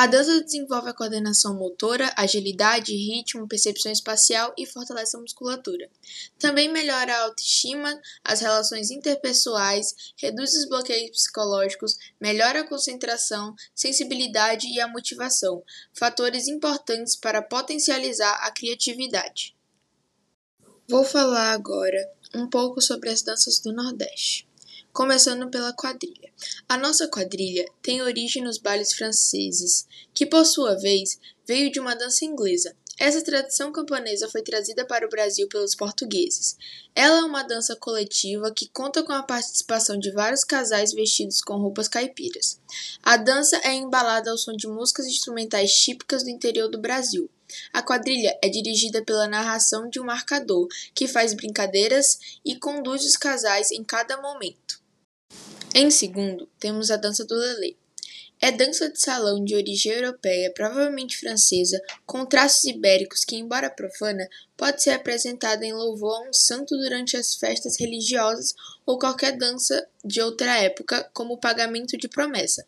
A dança desenvolve a coordenação motora, agilidade, ritmo, percepção espacial e fortalece a musculatura. Também melhora a autoestima, as relações interpessoais, reduz os bloqueios psicológicos, melhora a concentração, sensibilidade e a motivação, fatores importantes para potencializar a criatividade. Vou falar agora um pouco sobre as danças do Nordeste começando pela quadrilha. A nossa quadrilha tem origem nos bailes franceses, que por sua vez veio de uma dança inglesa. Essa tradição camponesa foi trazida para o Brasil pelos portugueses. Ela é uma dança coletiva que conta com a participação de vários casais vestidos com roupas caipiras. A dança é embalada ao som de músicas instrumentais típicas do interior do Brasil. A quadrilha é dirigida pela narração de um marcador, que faz brincadeiras e conduz os casais em cada momento. Em segundo, temos a dança do lelê. É dança de salão de origem europeia, provavelmente francesa, com traços ibéricos que, embora profana, pode ser apresentada em louvor a um santo durante as festas religiosas ou qualquer dança de outra época, como pagamento de promessa.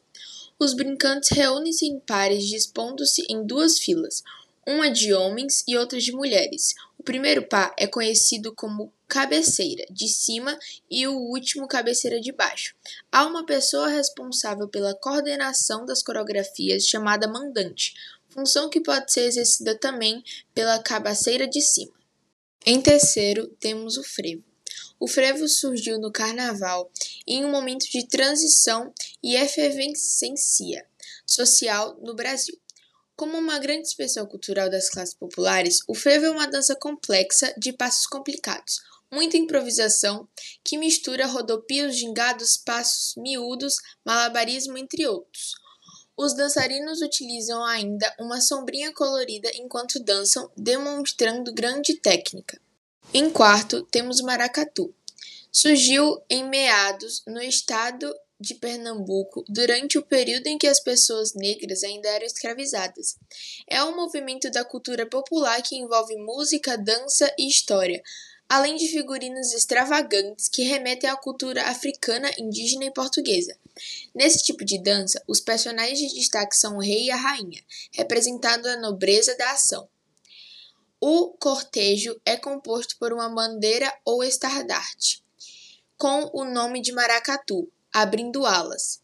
Os brincantes reúnem-se em pares, dispondo-se em duas filas, uma de homens e outra de mulheres. O primeiro par é conhecido como cabeceira de cima e o último cabeceira de baixo. Há uma pessoa responsável pela coordenação das coreografias chamada mandante, função que pode ser exercida também pela cabeceira de cima. Em terceiro, temos o frevo. O frevo surgiu no carnaval em um momento de transição e efervescência social no Brasil. Como uma grande expressão cultural das classes populares, o frevo é uma dança complexa de passos complicados, muita improvisação, que mistura rodopios, gingados, passos miúdos, malabarismo, entre outros. Os dançarinos utilizam ainda uma sombrinha colorida enquanto dançam, demonstrando grande técnica. Em quarto, temos o maracatu. Surgiu em meados no estado de Pernambuco durante o período em que as pessoas negras ainda eram escravizadas. É um movimento da cultura popular que envolve música, dança e história, além de figurinos extravagantes que remetem à cultura africana, indígena e portuguesa. Nesse tipo de dança, os personagens de destaque são o rei e a rainha, representando a nobreza da ação. O cortejo é composto por uma bandeira ou estandarte, com o nome de maracatu, abrindo alas.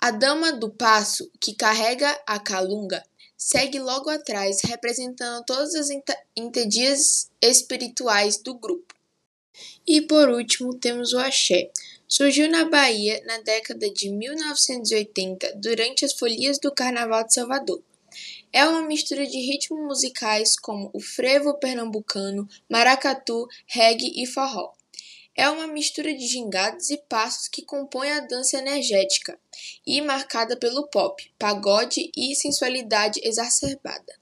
A dama do passo, que carrega a calunga, segue logo atrás, representando todas as entedias espirituais do grupo. E por último, temos o axé. Surgiu na Bahia na década de 1980, durante as folias do Carnaval de Salvador. É uma mistura de ritmos musicais como o frevo pernambucano, maracatu, reggae e forró. É uma mistura de gingadas e passos que compõe a dança energética e marcada pelo pop, pagode e sensualidade exacerbada.